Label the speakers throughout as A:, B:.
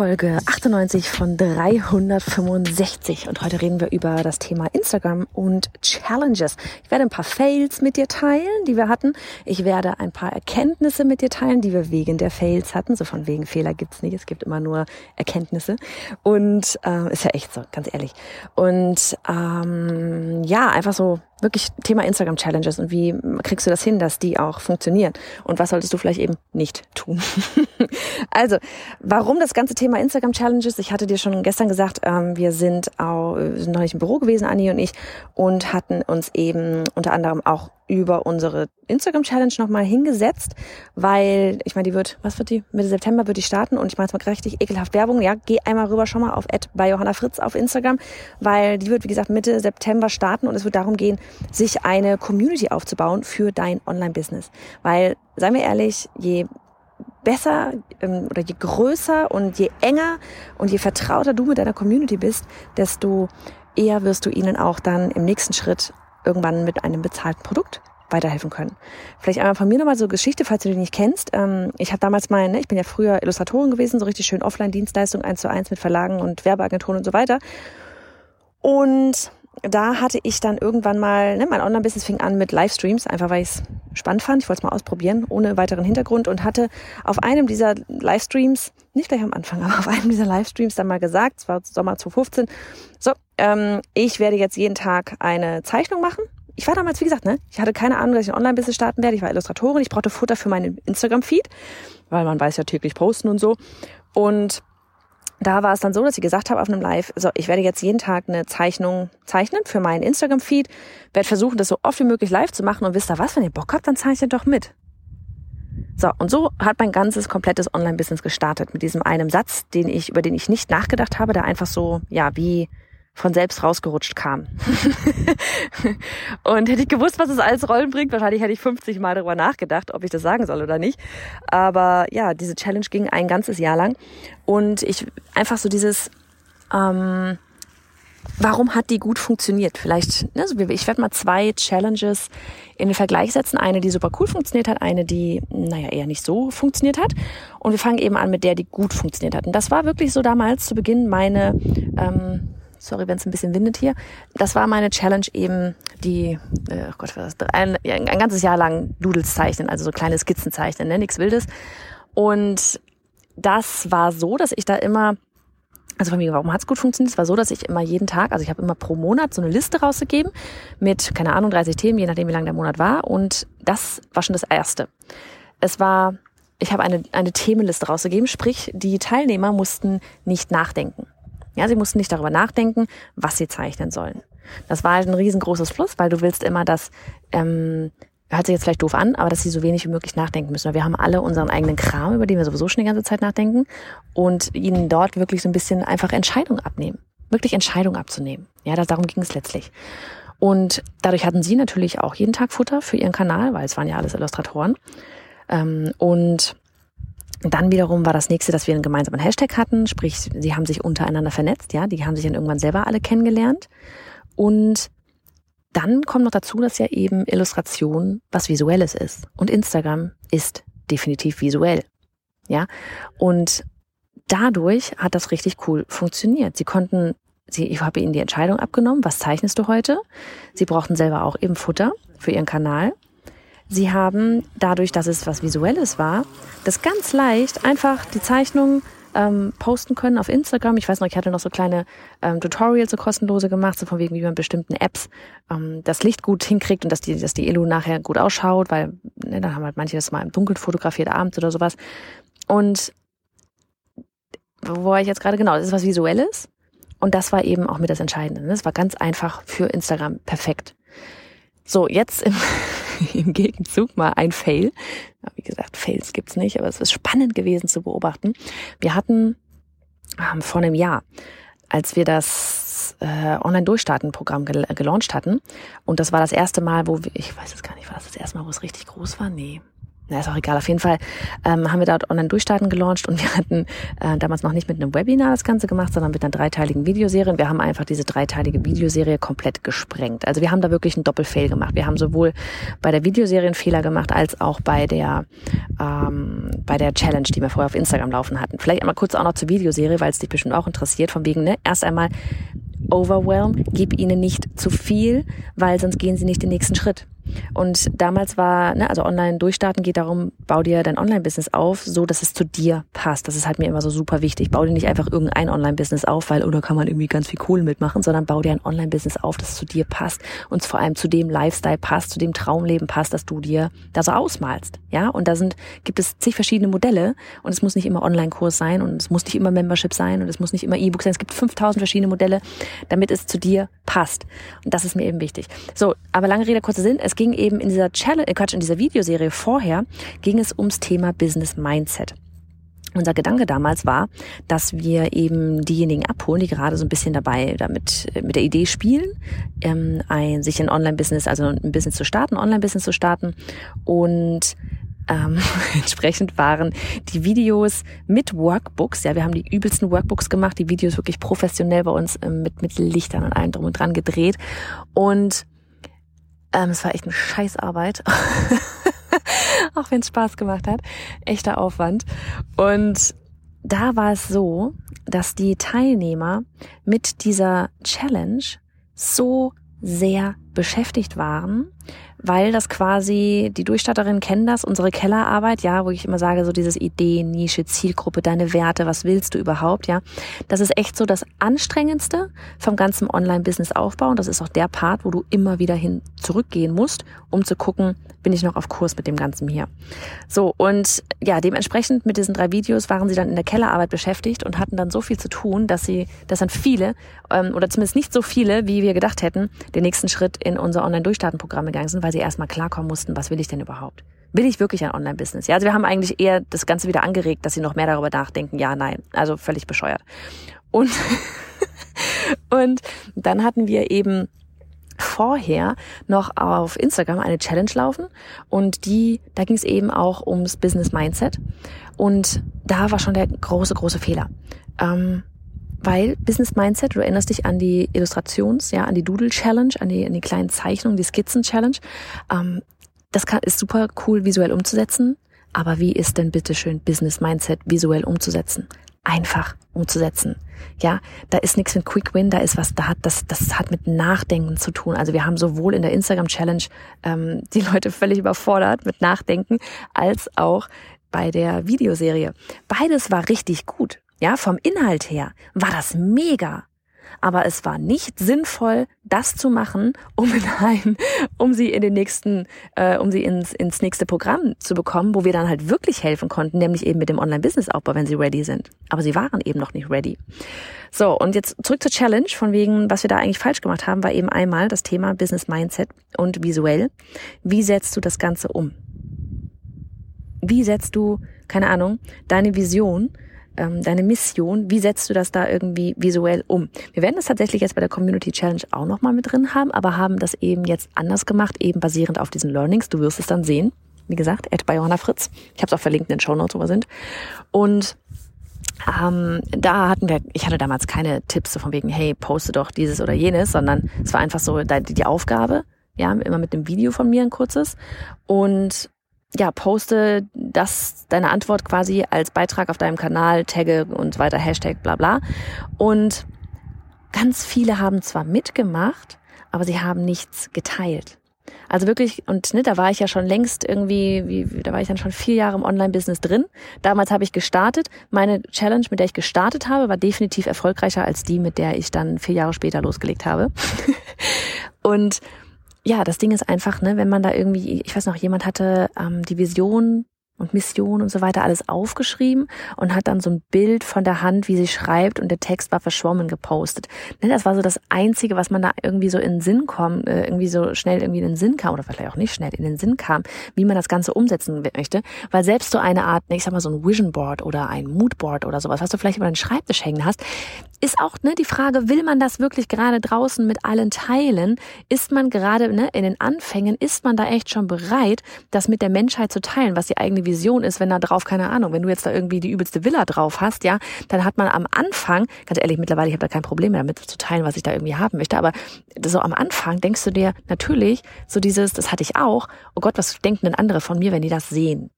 A: Folge 98 von 365 und heute reden wir über das Thema Instagram und Challenges. Ich werde ein paar Fails mit dir teilen, die wir hatten. Ich werde ein paar Erkenntnisse mit dir teilen, die wir wegen der Fails hatten. So von wegen Fehler gibt's nicht, es gibt immer nur Erkenntnisse und äh, ist ja echt so, ganz ehrlich. Und ähm, ja, einfach so wirklich Thema Instagram Challenges und wie kriegst du das hin, dass die auch funktionieren und was solltest du vielleicht eben nicht tun. also, warum das ganze Thema Instagram Challenges? Ich hatte dir schon gestern gesagt, ähm, wir sind auch sind neulich im Büro gewesen, Anni und ich, und hatten uns eben unter anderem auch über unsere Instagram Challenge nochmal hingesetzt, weil ich meine, die wird, was wird die? Mitte September wird die starten und ich mache jetzt mal richtig ekelhaft Werbung. Ja, geh einmal rüber schon mal auf bei Johanna Fritz auf Instagram, weil die wird wie gesagt Mitte September starten und es wird darum gehen, sich eine Community aufzubauen für dein Online-Business. Weil, seien wir ehrlich, je besser ähm, oder je größer und je enger und je vertrauter du mit deiner Community bist, desto eher wirst du ihnen auch dann im nächsten Schritt irgendwann mit einem bezahlten Produkt weiterhelfen können. Vielleicht einmal von mir nochmal so Geschichte, falls du die nicht kennst. Ähm, ich habe damals mal, ne, ich bin ja früher Illustratorin gewesen, so richtig schön Offline-Dienstleistung eins zu eins mit Verlagen und Werbeagenturen und so weiter. Und da hatte ich dann irgendwann mal, ne, mein Online-Business fing an mit Livestreams, einfach weil ich es spannend fand. Ich wollte es mal ausprobieren, ohne weiteren Hintergrund und hatte auf einem dieser Livestreams, nicht gleich am Anfang, aber auf einem dieser Livestreams dann mal gesagt, es war Sommer 2015, so, ähm, ich werde jetzt jeden Tag eine Zeichnung machen. Ich war damals, wie gesagt, ne, ich hatte keine Ahnung, dass ich ein Online-Business starten werde. Ich war Illustratorin, ich brauchte Futter für meinen Instagram-Feed, weil man weiß ja täglich posten und so. Und da war es dann so, dass ich gesagt habe auf einem Live, so, ich werde jetzt jeden Tag eine Zeichnung zeichnen für meinen Instagram-Feed, werde versuchen, das so oft wie möglich live zu machen und wisst ihr was, wenn ihr Bock habt, dann zeichnet doch mit. So, und so hat mein ganzes komplettes Online-Business gestartet mit diesem einen Satz, den ich, über den ich nicht nachgedacht habe, der einfach so, ja, wie von selbst rausgerutscht kam. und hätte ich gewusst, was es alles Rollen bringt, wahrscheinlich hätte ich 50 Mal darüber nachgedacht, ob ich das sagen soll oder nicht. Aber ja, diese Challenge ging ein ganzes Jahr lang. Und ich einfach so dieses, ähm, warum hat die gut funktioniert? Vielleicht, ne, ich werde mal zwei Challenges in den Vergleich setzen. Eine, die super cool funktioniert hat, eine, die, naja, eher nicht so funktioniert hat. Und wir fangen eben an mit der, die gut funktioniert hat. Und das war wirklich so damals zu Beginn meine, ähm, sorry, wenn es ein bisschen windet hier. Das war meine Challenge eben, die, äh, oh Gott, was das, ein, ein ganzes Jahr lang Doodles zeichnen, also so kleine Skizzen zeichnen, ne? nichts Wildes. Und das war so, dass ich da immer also von mir, warum hat's gut funktioniert? Es war so, dass ich immer jeden Tag, also ich habe immer pro Monat so eine Liste rausgegeben mit, keine Ahnung, 30 Themen, je nachdem, wie lang der Monat war. Und das war schon das Erste. Es war, ich habe eine, eine Themenliste rausgegeben, sprich, die Teilnehmer mussten nicht nachdenken. Ja, sie mussten nicht darüber nachdenken, was sie zeichnen sollen. Das war halt ein riesengroßes Plus, weil du willst immer, dass, ähm, hört sich jetzt vielleicht doof an, aber dass sie so wenig wie möglich nachdenken müssen. Wir haben alle unseren eigenen Kram, über den wir sowieso schon die ganze Zeit nachdenken und ihnen dort wirklich so ein bisschen einfach Entscheidungen abnehmen. Wirklich Entscheidungen abzunehmen. Ja, darum ging es letztlich. Und dadurch hatten sie natürlich auch jeden Tag Futter für ihren Kanal, weil es waren ja alles Illustratoren. Ähm, und dann wiederum war das nächste, dass wir einen gemeinsamen Hashtag hatten, sprich, sie haben sich untereinander vernetzt, ja, die haben sich dann irgendwann selber alle kennengelernt. Und dann kommt noch dazu, dass ja eben Illustration was Visuelles ist. Und Instagram ist definitiv visuell. Ja. Und dadurch hat das richtig cool funktioniert. Sie konnten, sie, ich habe ihnen die Entscheidung abgenommen, was zeichnest du heute? Sie brauchten selber auch eben Futter für ihren Kanal. Sie haben dadurch, dass es was Visuelles war, das ganz leicht einfach die Zeichnung ähm, posten können auf Instagram. Ich weiß noch, ich hatte noch so kleine ähm, Tutorials, so kostenlose gemacht, so von wegen, wie man bestimmten Apps ähm, das Licht gut hinkriegt und dass die, dass die Elo nachher gut ausschaut, weil ne, dann haben halt manche das mal im Dunkeln fotografiert abends oder sowas. Und wo war ich jetzt gerade? Genau, das ist was Visuelles. Und das war eben auch mit das Entscheidende. Das ne? war ganz einfach für Instagram perfekt. So, jetzt im, im Gegenzug mal ein Fail. Wie gesagt, Fails gibt's nicht, aber es ist spannend gewesen zu beobachten. Wir hatten ähm, vor einem Jahr, als wir das äh, Online-Durchstarten-Programm gel gelauncht hatten, und das war das erste Mal, wo wir, ich weiß es gar nicht, war das das erste Mal, wo es richtig groß war? Nee na, ist auch egal. Auf jeden Fall ähm, haben wir dort Online-Durchstarten gelauncht und wir hatten äh, damals noch nicht mit einem Webinar das Ganze gemacht, sondern mit einer dreiteiligen Videoserie. Und wir haben einfach diese dreiteilige Videoserie komplett gesprengt. Also wir haben da wirklich einen Doppelfail gemacht. Wir haben sowohl bei der Videoserie einen Fehler gemacht, als auch bei der ähm, bei der Challenge, die wir vorher auf Instagram laufen hatten. Vielleicht einmal kurz auch noch zur Videoserie, weil es dich bestimmt auch interessiert. Von wegen, ne, erst einmal overwhelm, gib ihnen nicht zu viel, weil sonst gehen sie nicht den nächsten Schritt. Und damals war, ne, also online durchstarten geht darum, bau dir dein Online-Business auf, so dass es zu dir passt. Das ist halt mir immer so super wichtig. Bau dir nicht einfach irgendein Online-Business auf, weil oder kann man irgendwie ganz viel Kohle mitmachen, sondern bau dir ein Online-Business auf, das zu dir passt und vor allem zu dem Lifestyle passt, zu dem Traumleben passt, das du dir da so ausmalst. Ja, und da sind, gibt es zig verschiedene Modelle und es muss nicht immer Online-Kurs sein und es muss nicht immer Membership sein und es muss nicht immer E-Book sein. Es gibt 5000 verschiedene Modelle, damit es zu dir passt. Und das ist mir eben wichtig. So, aber lange Rede, kurzer Sinn. Es ging eben in dieser Challenge, äh Quatsch, in dieser Videoserie vorher ging es ums Thema Business Mindset. Unser Gedanke damals war, dass wir eben diejenigen abholen, die gerade so ein bisschen dabei damit äh, mit der Idee spielen, ähm, ein, sich ein Online-Business, also ein Business zu starten, Online-Business zu starten und ähm, entsprechend waren die Videos mit Workbooks, ja, wir haben die übelsten Workbooks gemacht, die Videos wirklich professionell bei uns ähm, mit, mit Lichtern und allem drum und dran gedreht und ähm, es war echt eine Scheißarbeit. Auch wenn es Spaß gemacht hat. Echter Aufwand. Und da war es so, dass die Teilnehmer mit dieser Challenge so sehr beschäftigt waren, weil das quasi, die Durchstatterinnen kennen das, unsere Kellerarbeit, ja, wo ich immer sage, so dieses Idee, Nische, Zielgruppe, deine Werte, was willst du überhaupt, ja. Das ist echt so das Anstrengendste vom ganzen Online-Business-Aufbau und das ist auch der Part, wo du immer wieder hin zurückgehen musst, um zu gucken, bin ich noch auf Kurs mit dem Ganzen hier. So, und ja, dementsprechend mit diesen drei Videos waren sie dann in der Kellerarbeit beschäftigt und hatten dann so viel zu tun, dass sie, dass dann viele, ähm, oder zumindest nicht so viele, wie wir gedacht hätten, den nächsten Schritt in unser Online-Durchstarten-Programm gegangen sind, weil sie erstmal klarkommen mussten, was will ich denn überhaupt? Will ich wirklich ein Online-Business? Ja, also wir haben eigentlich eher das Ganze wieder angeregt, dass sie noch mehr darüber nachdenken. Ja, nein. Also völlig bescheuert. Und, und dann hatten wir eben vorher noch auf Instagram eine Challenge laufen und die, da ging es eben auch ums Business Mindset und da war schon der große, große Fehler. Ähm, weil Business Mindset, du erinnerst dich an die Illustrations, ja, an die Doodle Challenge, an die, an die kleinen Zeichnungen, die Skizzen Challenge. Ähm, das kann, ist super cool visuell umzusetzen. Aber wie ist denn bitteschön Business Mindset visuell umzusetzen? Einfach umzusetzen. Ja, da ist nichts mit Quick Win, da ist was, da hat das, das hat mit Nachdenken zu tun. Also wir haben sowohl in der Instagram Challenge ähm, die Leute völlig überfordert mit Nachdenken, als auch bei der Videoserie. Beides war richtig gut. Ja, vom Inhalt her war das mega. Aber es war nicht sinnvoll, das zu machen, um in ein, um sie in den nächsten, äh, um sie ins, ins nächste Programm zu bekommen, wo wir dann halt wirklich helfen konnten, nämlich eben mit dem Online-Business-Aufbau, wenn sie ready sind. Aber sie waren eben noch nicht ready. So, und jetzt zurück zur Challenge, von wegen, was wir da eigentlich falsch gemacht haben, war eben einmal das Thema Business Mindset und visuell. Wie setzt du das Ganze um? Wie setzt du, keine Ahnung, deine Vision ähm, deine Mission, wie setzt du das da irgendwie visuell um? Wir werden das tatsächlich jetzt bei der Community Challenge auch nochmal mit drin haben, aber haben das eben jetzt anders gemacht, eben basierend auf diesen Learnings. Du wirst es dann sehen. Wie gesagt, at bei Johanna Fritz. Ich habe es auch verlinkt in den Show Notes, wo wir sind. Und ähm, da hatten wir, ich hatte damals keine Tipps so von wegen, hey, poste doch dieses oder jenes, sondern es war einfach so die, die Aufgabe, ja, immer mit einem Video von mir ein kurzes. Und ja, poste das, deine Antwort quasi als Beitrag auf deinem Kanal, tagge und weiter, Hashtag, bla bla. Und ganz viele haben zwar mitgemacht, aber sie haben nichts geteilt. Also wirklich, und ne, da war ich ja schon längst irgendwie, wie, da war ich dann schon vier Jahre im Online-Business drin. Damals habe ich gestartet. Meine Challenge, mit der ich gestartet habe, war definitiv erfolgreicher als die, mit der ich dann vier Jahre später losgelegt habe. und ja, das Ding ist einfach, ne, wenn man da irgendwie, ich weiß noch, jemand hatte ähm, die Vision und Mission und so weiter alles aufgeschrieben und hat dann so ein Bild von der Hand, wie sie schreibt und der Text war verschwommen gepostet. Ne, das war so das Einzige, was man da irgendwie so in den Sinn kommt, äh, irgendwie so schnell irgendwie in den Sinn kam oder vielleicht auch nicht schnell in den Sinn kam, wie man das Ganze umsetzen möchte. Weil selbst so eine Art, ne, ich sag mal so ein Vision Board oder ein Mood Board oder sowas, was du vielleicht über den Schreibtisch hängen hast, ist auch ne, die Frage, will man das wirklich gerade draußen mit allen teilen? Ist man gerade ne, in den Anfängen, ist man da echt schon bereit, das mit der Menschheit zu teilen, was die eigene Vision ist, wenn da drauf, keine Ahnung, wenn du jetzt da irgendwie die übelste Villa drauf hast, ja, dann hat man am Anfang, ganz ehrlich, mittlerweile, ich habe da kein Problem mehr damit zu teilen, was ich da irgendwie haben möchte, aber so am Anfang denkst du dir natürlich so dieses, das hatte ich auch, oh Gott, was denken denn andere von mir, wenn die das sehen?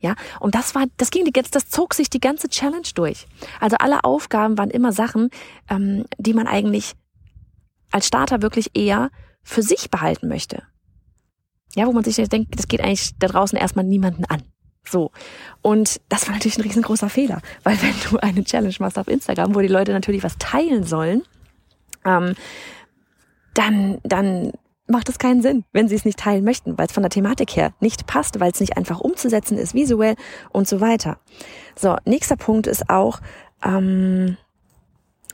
A: Ja, und das war, das ging jetzt, das zog sich die ganze Challenge durch. Also alle Aufgaben waren immer Sachen, ähm, die man eigentlich als Starter wirklich eher für sich behalten möchte. Ja, wo man sich denkt, das geht eigentlich da draußen erstmal niemanden an. So. Und das war natürlich ein riesengroßer Fehler, weil wenn du eine Challenge machst auf Instagram, wo die Leute natürlich was teilen sollen, ähm, dann, dann macht es keinen Sinn, wenn sie es nicht teilen möchten, weil es von der Thematik her nicht passt, weil es nicht einfach umzusetzen ist, visuell und so weiter. So, nächster Punkt ist auch, ähm,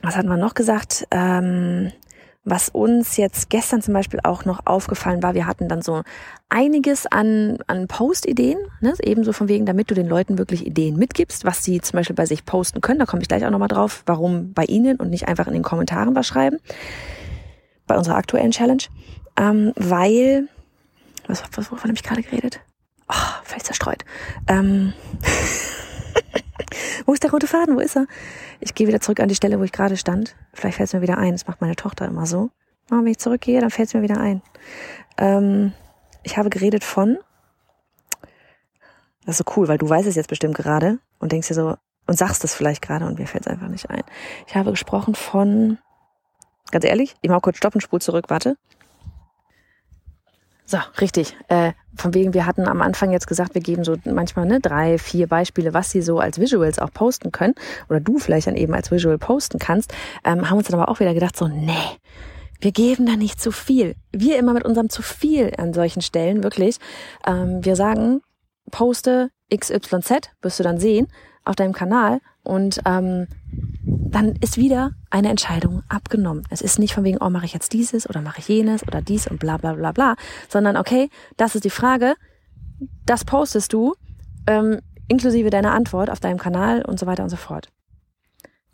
A: was hat man noch gesagt? Ähm, was uns jetzt gestern zum Beispiel auch noch aufgefallen war, wir hatten dann so einiges an, an Post-Ideen, ne? ebenso von wegen, damit du den Leuten wirklich Ideen mitgibst, was sie zum Beispiel bei sich posten können. Da komme ich gleich auch nochmal drauf, warum bei ihnen und nicht einfach in den Kommentaren was schreiben. Bei unserer aktuellen Challenge. Ähm, weil, was, was, wovon habe ich gerade geredet? Oh, völlig zerstreut. Ähm, wo ist der rote Faden? Wo ist er? Ich gehe wieder zurück an die Stelle, wo ich gerade stand. Vielleicht fällt es mir wieder ein. Das macht meine Tochter immer so. Oh, wenn ich zurückgehe, dann fällt es mir wieder ein. Ähm, ich habe geredet von. Das ist so cool, weil du weißt es jetzt bestimmt gerade und denkst dir so, und sagst es vielleicht gerade und mir fällt es einfach nicht ein. Ich habe gesprochen von, ganz ehrlich, ich mache kurz Stopp zurück, warte. So, richtig. Äh, von wegen, wir hatten am Anfang jetzt gesagt, wir geben so manchmal ne, drei, vier Beispiele, was sie so als Visuals auch posten können oder du vielleicht dann eben als Visual posten kannst, ähm, haben uns dann aber auch wieder gedacht, so, nee, wir geben da nicht zu viel. Wir immer mit unserem zu viel an solchen Stellen, wirklich. Ähm, wir sagen, poste XYZ, wirst du dann sehen, auf deinem Kanal und ähm, dann ist wieder eine Entscheidung abgenommen. Es ist nicht von wegen, oh, mache ich jetzt dieses oder mache ich jenes oder dies und bla bla bla bla, sondern okay, das ist die Frage, das postest du, ähm, inklusive deiner Antwort auf deinem Kanal und so weiter und so fort.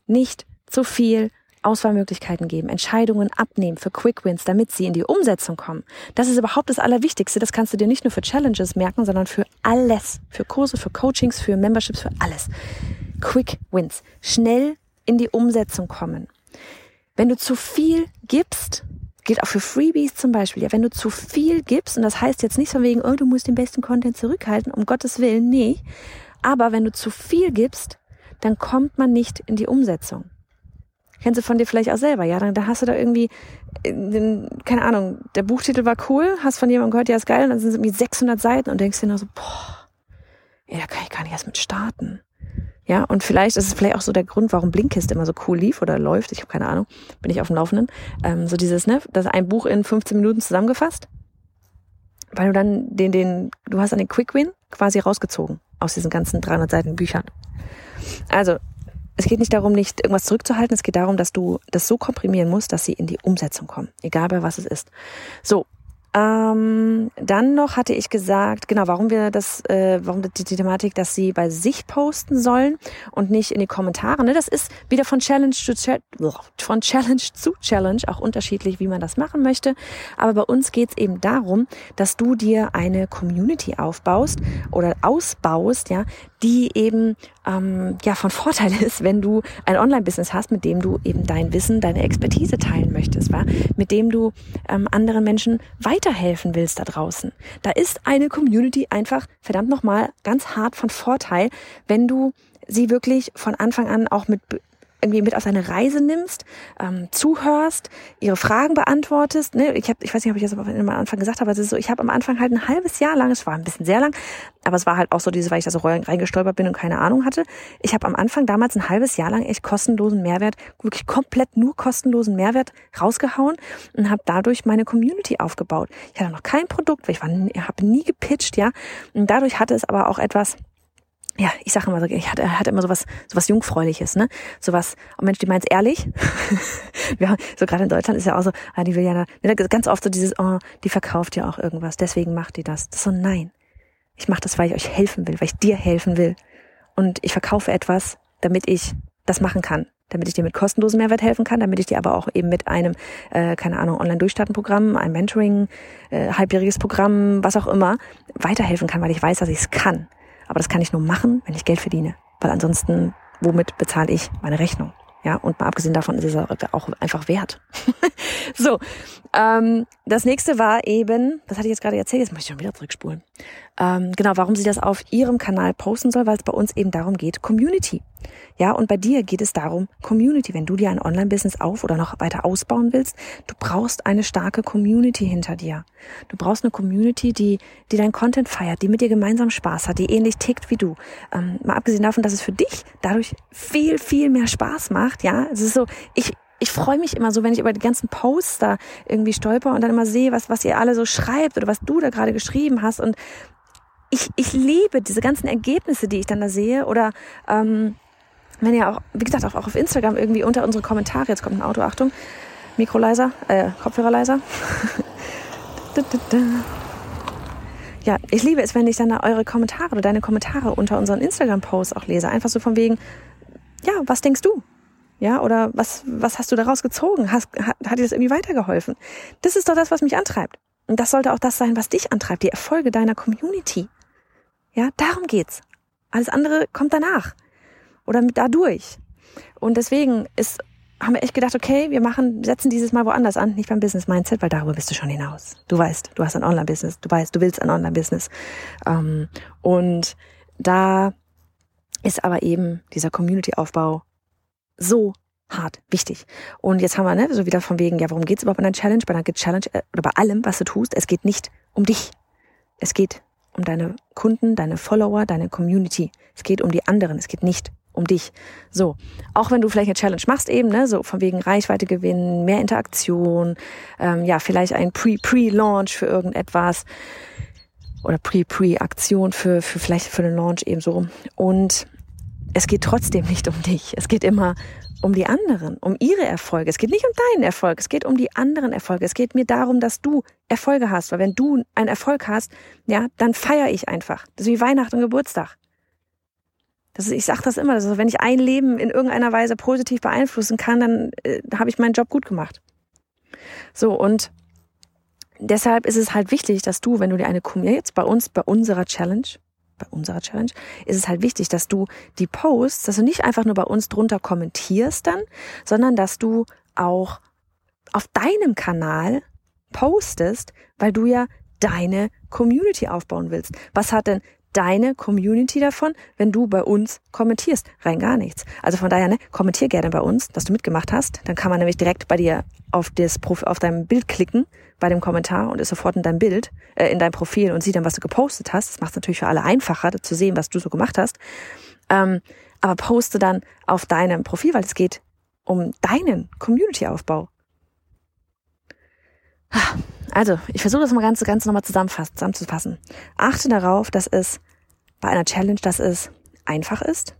A: Nicht zu viel Auswahlmöglichkeiten geben, Entscheidungen abnehmen für Quick Wins, damit sie in die Umsetzung kommen. Das ist überhaupt das Allerwichtigste. Das kannst du dir nicht nur für Challenges merken, sondern für alles. Für Kurse, für Coachings, für Memberships, für alles. Quick Wins. Schnell in die Umsetzung kommen. Wenn du zu viel gibst, gilt auch für Freebies zum Beispiel, ja, wenn du zu viel gibst, und das heißt jetzt nicht von wegen, oh, du musst den besten Content zurückhalten, um Gottes Willen, nee. Aber wenn du zu viel gibst, dann kommt man nicht in die Umsetzung. Kennst du von dir vielleicht auch selber, ja? Dann da hast du da irgendwie, den, keine Ahnung, der Buchtitel war cool, hast von jemandem gehört, ja, ist geil, und dann sind es irgendwie 600 Seiten und denkst dir nur so, boah, ey, da kann ich gar nicht erst mit starten. Ja, und vielleicht ist es vielleicht auch so der Grund, warum Blinkist immer so cool lief oder läuft. Ich habe keine Ahnung, bin ich auf dem Laufenden. Ähm, so dieses, ne, das ist ein Buch in 15 Minuten zusammengefasst, weil du dann den, den, du hast dann den Quick Win quasi rausgezogen aus diesen ganzen 300 Seiten Büchern. Also es geht nicht darum, nicht irgendwas zurückzuhalten. Es geht darum, dass du das so komprimieren musst, dass sie in die Umsetzung kommen, egal bei was es ist. So, ähm, dann noch hatte ich gesagt, genau, warum wir das, äh, warum die, die Thematik, dass sie bei sich posten sollen und nicht in die Kommentare. Ne? Das ist wieder von Challenge zu von Challenge zu Challenge auch unterschiedlich, wie man das machen möchte. Aber bei uns geht es eben darum, dass du dir eine Community aufbaust oder ausbaust, ja, die eben ähm, ja von Vorteil ist, wenn du ein Online-Business hast, mit dem du eben dein Wissen, deine Expertise teilen möchtest, war, mit dem du ähm, anderen Menschen weiterhelfen willst da draußen. Da ist eine Community einfach verdammt nochmal ganz hart von Vorteil, wenn du sie wirklich von Anfang an auch mit irgendwie mit auf eine Reise nimmst, ähm, zuhörst, ihre Fragen beantwortest. Ne? Ich, hab, ich weiß nicht, ob ich das am Anfang gesagt habe, aber es ist so, ich habe am Anfang halt ein halbes Jahr lang, es war ein bisschen sehr lang, aber es war halt auch so diese, weil ich da so reingestolpert bin und keine Ahnung hatte. Ich habe am Anfang damals ein halbes Jahr lang echt kostenlosen Mehrwert, wirklich komplett nur kostenlosen Mehrwert rausgehauen und habe dadurch meine Community aufgebaut. Ich hatte noch kein Produkt, weil ich habe nie gepitcht, ja. Und dadurch hatte es aber auch etwas, ja, ich sage immer so, ich hatte, hatte immer sowas, sowas Jungfräuliches, ne? Sowas, oh Mensch, die meint's ehrlich. ja, so gerade in Deutschland ist ja auch so, ah, die will ja, ne, ganz oft so dieses, oh, die verkauft ja auch irgendwas, deswegen macht die das. Das so, nein. Ich mache das, weil ich euch helfen will, weil ich dir helfen will. Und ich verkaufe etwas, damit ich das machen kann damit ich dir mit kostenlosem Mehrwert helfen kann, damit ich dir aber auch eben mit einem, äh, keine Ahnung, Online-Durchstarten-Programm, ein Mentoring, äh, halbjähriges Programm, was auch immer, weiterhelfen kann, weil ich weiß, dass ich es kann. Aber das kann ich nur machen, wenn ich Geld verdiene. Weil ansonsten, womit bezahle ich meine Rechnung? Ja, und mal abgesehen davon ist es auch einfach wert. so, ähm, das nächste war eben, das hatte ich jetzt gerade erzählt, jetzt muss ich schon wieder zurückspulen. Ähm, genau, warum sie das auf ihrem Kanal posten soll, weil es bei uns eben darum geht, Community. Ja, und bei dir geht es darum, Community. Wenn du dir ein Online-Business auf oder noch weiter ausbauen willst, du brauchst eine starke Community hinter dir. Du brauchst eine Community, die, die dein Content feiert, die mit dir gemeinsam Spaß hat, die ähnlich tickt wie du. Ähm, mal abgesehen davon, dass es für dich dadurch viel, viel mehr Spaß macht. Ja, es ist so, ich, ich freue mich immer so, wenn ich über die ganzen Poster irgendwie stolper und dann immer sehe, was, was ihr alle so schreibt oder was du da gerade geschrieben hast. Und ich, ich liebe diese ganzen Ergebnisse, die ich dann da sehe. Oder ähm, wenn ihr auch, wie gesagt, auch, auch auf Instagram irgendwie unter unsere Kommentare, jetzt kommt ein Auto, Achtung, Mikroleiser, äh, Kopfhörerleiser. ja, ich liebe es, wenn ich dann eure Kommentare oder deine Kommentare unter unseren Instagram-Posts auch lese. Einfach so von wegen, ja, was denkst du? Ja, oder was, was hast du daraus gezogen? Hast, hat, hat dir das irgendwie weitergeholfen? Das ist doch das, was mich antreibt. Und das sollte auch das sein, was dich antreibt, die Erfolge deiner Community. Ja, darum geht's. Alles andere kommt danach. Oder mit dadurch. Und deswegen ist, haben wir echt gedacht, okay, wir machen, setzen dieses Mal woanders an, nicht beim Business Mindset, weil darüber bist du schon hinaus. Du weißt, du hast ein Online-Business, du weißt, du willst ein Online-Business. Ähm, und da ist aber eben dieser Community-Aufbau so hart wichtig. Und jetzt haben wir, ne, so wieder von wegen, ja, worum geht's überhaupt in einer Challenge? Bei einer Challenge äh, oder bei allem, was du tust, es geht nicht um dich. Es geht um deine Kunden, deine Follower, deine Community. Es geht um die anderen. Es geht nicht um dich. So, auch wenn du vielleicht eine Challenge machst, eben, ne, so von wegen Reichweite gewinnen, mehr Interaktion, ähm, ja, vielleicht ein Pre-Pre-Launch für irgendetwas oder Pre-Pre-Aktion für, für vielleicht für den Launch eben so. Und es geht trotzdem nicht um dich. Es geht immer um die anderen, um ihre Erfolge. Es geht nicht um deinen Erfolg, es geht um die anderen Erfolge. Es geht mir darum, dass du Erfolge hast, weil wenn du einen Erfolg hast, ja, dann feiere ich einfach. Das ist wie Weihnachten und Geburtstag. Das ist, ich sage das immer, das ist, wenn ich ein Leben in irgendeiner Weise positiv beeinflussen kann, dann äh, habe ich meinen Job gut gemacht. So und deshalb ist es halt wichtig, dass du, wenn du dir eine jetzt bei uns bei unserer Challenge bei unserer Challenge, ist es halt wichtig, dass du die Posts, dass du nicht einfach nur bei uns drunter kommentierst dann, sondern dass du auch auf deinem Kanal postest, weil du ja deine Community aufbauen willst. Was hat denn deine Community davon, wenn du bei uns kommentierst? Rein gar nichts. Also von daher, ne, kommentier gerne bei uns, dass du mitgemacht hast. Dann kann man nämlich direkt bei dir auf das auf deinem Bild klicken bei dem Kommentar und ist sofort in deinem Bild, äh, in deinem Profil und sieht dann, was du gepostet hast. Das macht es natürlich für alle einfacher, zu sehen, was du so gemacht hast. Ähm, aber poste dann auf deinem Profil, weil es geht um deinen Community-Aufbau. Also, ich versuche das mal ganz, ganz nochmal zusammenzufassen. Achte darauf, dass es bei einer Challenge, dass es einfach ist,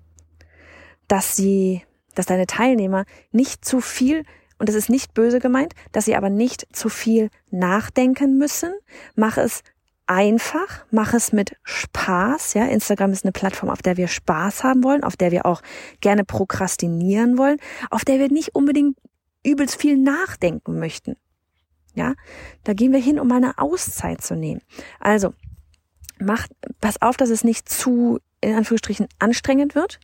A: dass sie, dass deine Teilnehmer nicht zu viel und das ist nicht böse gemeint, dass sie aber nicht zu viel nachdenken müssen. Mach es einfach, mach es mit Spaß. Ja, Instagram ist eine Plattform, auf der wir Spaß haben wollen, auf der wir auch gerne prokrastinieren wollen, auf der wir nicht unbedingt übelst viel nachdenken möchten. Ja, da gehen wir hin, um mal eine Auszeit zu nehmen. Also, mach, pass auf, dass es nicht zu, in Anführungsstrichen, anstrengend wird.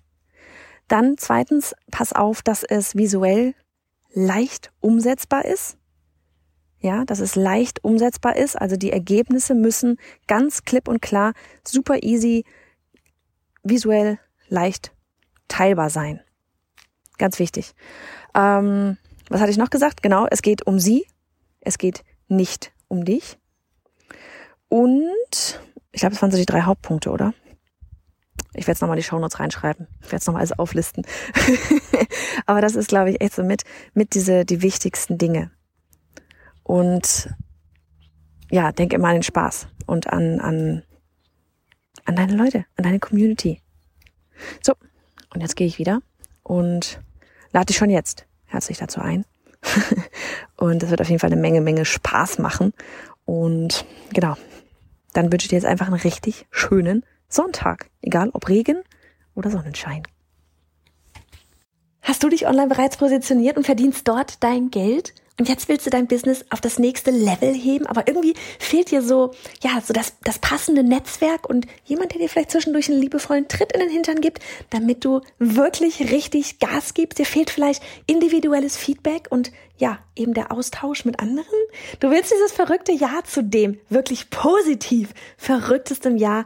A: Dann zweitens, pass auf, dass es visuell leicht umsetzbar ist. Ja, dass es leicht umsetzbar ist. Also die Ergebnisse müssen ganz klipp und klar, super easy, visuell leicht teilbar sein. Ganz wichtig. Ähm, was hatte ich noch gesagt? Genau, es geht um sie, es geht nicht um dich. Und ich glaube, es waren so die drei Hauptpunkte, oder? Ich werde jetzt nochmal die Shownotes reinschreiben. Ich werde es nochmal alles auflisten. Aber das ist, glaube ich, echt so mit, mit diese, die wichtigsten Dinge. Und ja, denk immer an den Spaß und an, an, an deine Leute, an deine Community. So, und jetzt gehe ich wieder und lade dich schon jetzt herzlich dazu ein. und das wird auf jeden Fall eine Menge, Menge Spaß machen. Und genau, dann wünsche ich dir jetzt einfach einen richtig schönen Sonntag. Egal ob Regen oder Sonnenschein. Hast du dich online bereits positioniert und verdienst dort dein Geld? Und jetzt willst du dein Business auf das nächste Level heben, aber irgendwie fehlt dir so, ja, so das, das passende Netzwerk und jemand, der dir vielleicht zwischendurch einen liebevollen Tritt in den Hintern gibt, damit du wirklich richtig Gas gibst. Dir fehlt vielleicht individuelles Feedback und ja, eben der Austausch mit anderen. Du willst dieses verrückte Jahr zu dem wirklich positiv verrücktestem Jahr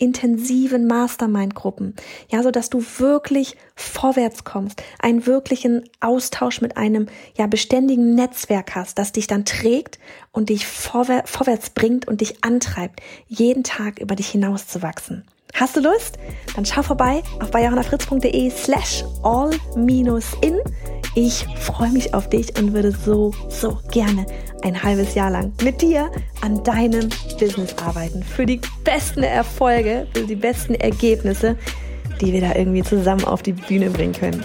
A: intensiven Mastermind-Gruppen, ja, so dass du wirklich vorwärts kommst, einen wirklichen Austausch mit einem ja beständigen Netzwerk hast, das dich dann trägt und dich vorwär vorwärts bringt und dich antreibt, jeden Tag über dich hinauszuwachsen. Hast du Lust? Dann schau vorbei auf bayerhannafritz.de slash all-in. Ich freue mich auf dich und würde so, so gerne ein halbes Jahr lang mit dir an deinem Business arbeiten. Für die besten Erfolge, für die besten Ergebnisse, die wir da irgendwie zusammen auf die Bühne bringen können.